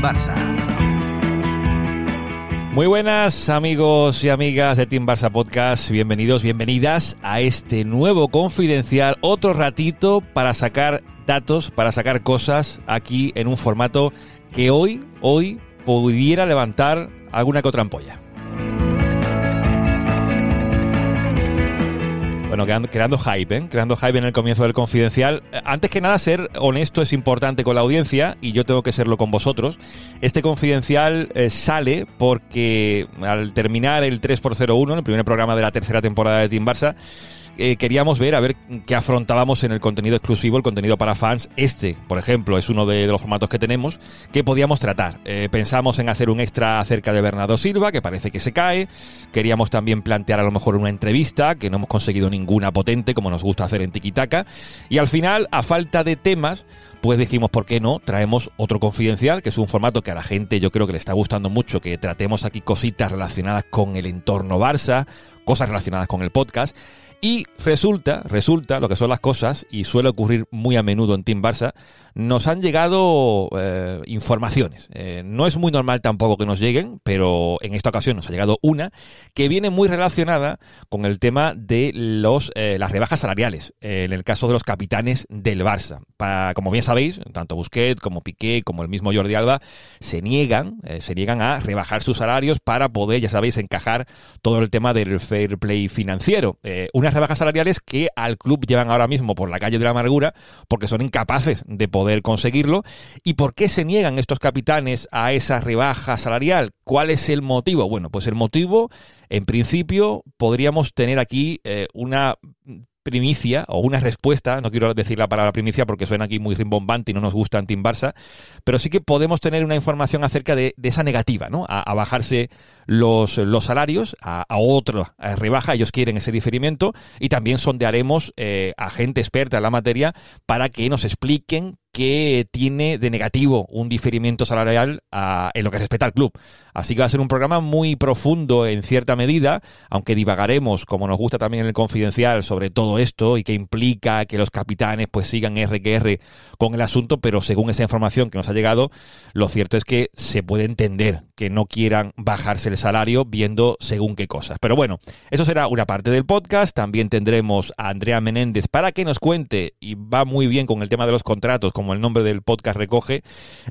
Barça. Muy buenas amigos y amigas de Team Barça Podcast, bienvenidos, bienvenidas a este nuevo confidencial, otro ratito para sacar datos, para sacar cosas aquí en un formato que hoy, hoy pudiera levantar alguna que otra ampolla. Creando, hype, ¿eh? creando hype en el comienzo del confidencial. Antes que nada, ser honesto es importante con la audiencia y yo tengo que serlo con vosotros. Este confidencial eh, sale porque al terminar el 3x01, el primer programa de la tercera temporada de Team Barça, eh, queríamos ver a ver qué afrontábamos en el contenido exclusivo, el contenido para fans. Este, por ejemplo, es uno de, los formatos que tenemos que podíamos tratar. Eh, pensamos en hacer un extra acerca de Bernardo Silva, que parece que se cae. Queríamos también plantear a lo mejor una entrevista, que no hemos conseguido ninguna potente, como nos gusta hacer en Tikitaka. Y al final, a falta de temas, pues dijimos, ¿por qué no? Traemos otro confidencial, que es un formato que a la gente yo creo que le está gustando mucho, que tratemos aquí cositas relacionadas con el entorno Barça, cosas relacionadas con el podcast. Y resulta, resulta lo que son las cosas, y suele ocurrir muy a menudo en Team Barça, nos han llegado eh, informaciones. Eh, no es muy normal tampoco que nos lleguen, pero en esta ocasión nos ha llegado una que viene muy relacionada con el tema de los, eh, las rebajas salariales, en el caso de los capitanes del Barça. Como bien sabéis, tanto Busquets como Piqué como el mismo Jordi Alba se niegan, se niegan a rebajar sus salarios para poder, ya sabéis, encajar todo el tema del fair play financiero. Rebajas salariales que al club llevan ahora mismo por la calle de la amargura porque son incapaces de poder poder conseguirlo. ¿Y por qué se niegan estos capitanes a esa rebaja salarial? ¿Cuál es el motivo? Bueno, pues el motivo, en principio, podríamos tener aquí eh, una primicia o una respuesta, no quiero decir la palabra primicia porque suena aquí muy rimbombante y no nos gusta en Team Barça, pero sí que podemos tener una información acerca de, esa negativa, ¿no? A, bajarse los, los salarios, a, a otra rebaja, ellos quieren ese diferimiento y también sondearemos eh, a gente experta en la materia para que nos expliquen que tiene de negativo un diferimiento salarial en lo que respecta al club. Así que va a ser un programa muy profundo en cierta medida, aunque divagaremos, como nos gusta también en el confidencial, sobre todo esto y que implica que los capitanes pues sigan RQR con el asunto, pero según esa información que nos ha llegado, lo cierto es que se puede entender que no quieran bajarse el salario viendo según qué cosas. Pero bueno, eso será una parte del podcast. También tendremos a Andrea Menéndez para que nos cuente, y va muy bien con el tema de los contratos, como el nombre del podcast recoge,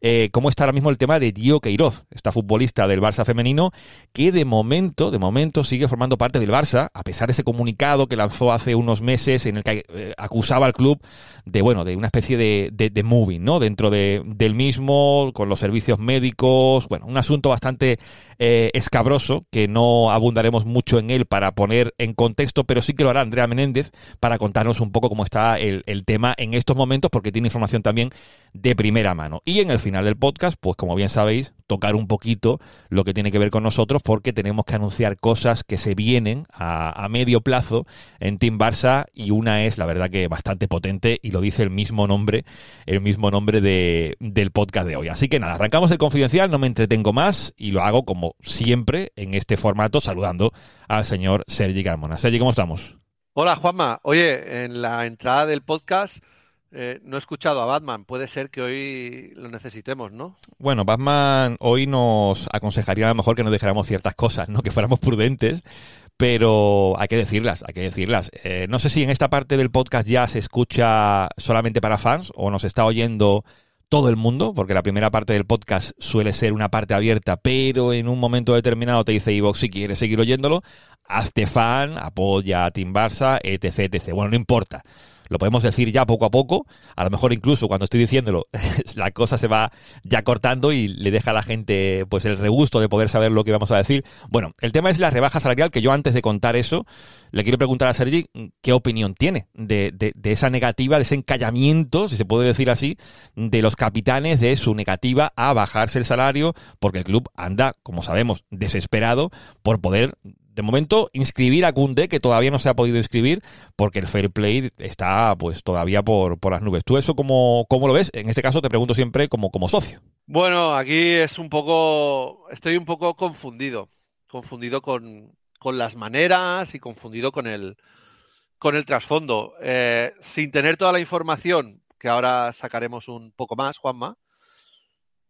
eh, cómo está ahora mismo el tema de Dio Queiroz, esta futbolista del Barça femenino, que de momento, de momento sigue formando parte del Barça, a pesar de ese comunicado que lanzó hace unos meses en el que eh, acusaba al club de, bueno, de una especie de, de, moving, ¿no? Dentro de, del mismo, con los servicios médicos, bueno, un asunto bastante eh, escabroso, que no abundaremos mucho en él para poner en contexto, pero sí que lo hará Andrea Menéndez para contarnos un poco cómo está el, el tema en estos momentos, porque tiene información también de primera mano. Y en el final del podcast, pues como bien sabéis, tocar un poquito lo que tiene que ver con nosotros porque tenemos que anunciar cosas que se vienen a, medio plazo en Team Barça y una es, la verdad, que bastante potente y lo dice el mismo nombre, el mismo nombre de, del podcast de hoy. Así que nada, arrancamos el confidencial, no me entretengo más y lo hago como siempre en este formato saludando al señor Sergi Carmona. Sergi, ¿cómo estamos? Hola Juanma, oye, en la entrada del podcast eh, no he escuchado a Batman. Puede ser que hoy lo necesitemos, ¿no? Bueno, Batman hoy nos aconsejaría a lo mejor que nos dejáramos ciertas cosas, ¿no? Que fuéramos prudentes, pero hay que decirlas, hay que decirlas. Eh, no sé si en esta parte del podcast ya se escucha solamente para fans o nos está oyendo todo el mundo, porque la primera parte del podcast suele ser una parte abierta, pero en un momento determinado te dice Evox si quieres seguir oyéndolo, hazte fan, apoya a Team Barça, etc, etc. Bueno, no importa lo podemos decir ya poco a poco, a lo mejor incluso cuando estoy diciéndolo, la cosa se va ya cortando y le deja a la gente pues el regusto de poder saber lo que vamos a decir. Bueno, el tema es la rebaja salarial, que yo antes de contar eso, le quiero preguntar a Sergi qué opinión tiene de, de esa negativa, de ese encallamiento, si se puede decir así, de los capitanes, de su negativa a bajarse el salario, porque el club anda, como sabemos, desesperado por poder de momento, inscribir a Kunde, que todavía no se ha podido inscribir, porque el fair play está pues todavía por, las nubes. ¿Tú eso cómo, cómo, lo ves? En este caso te pregunto siempre como, como socio. Bueno, aquí es un poco, estoy un poco confundido, confundido con, las maneras y confundido con el, con el trasfondo. Eh, sin tener toda la información, que ahora sacaremos un poco más, Juanma,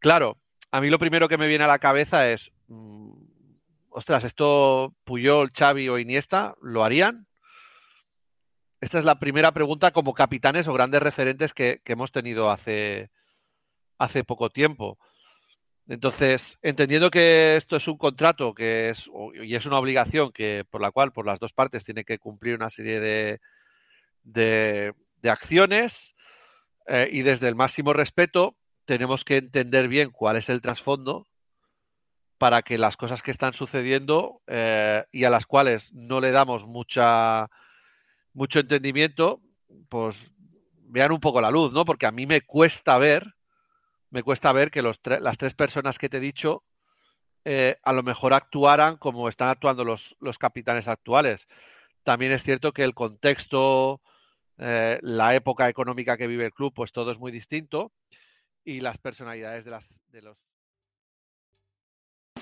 claro, a mí lo primero que me viene a la cabeza es, mm, ostras, esto Puyol, Xavi o Iniesta, ¿lo harían? Esta es la primera pregunta como capitanes o grandes referentes que, hemos tenido hace, hace poco tiempo. Entonces, entendiendo que esto es un contrato que es y es una obligación que por la cual por las dos partes tiene que cumplir una serie de, de, acciones eh, y desde el máximo respeto tenemos que entender bien cuál es el trasfondo para que las cosas que están sucediendo eh, y a las cuales no le damos mucha mucho entendimiento, pues vean un poco la luz, ¿no? Porque a mí me cuesta ver, me cuesta ver que los las tres personas que te he dicho eh, a lo mejor actuaran como están actuando los, los capitanes actuales. También es cierto que el contexto, eh, la época económica que vive el club, pues todo es muy distinto y las personalidades de, las, de los...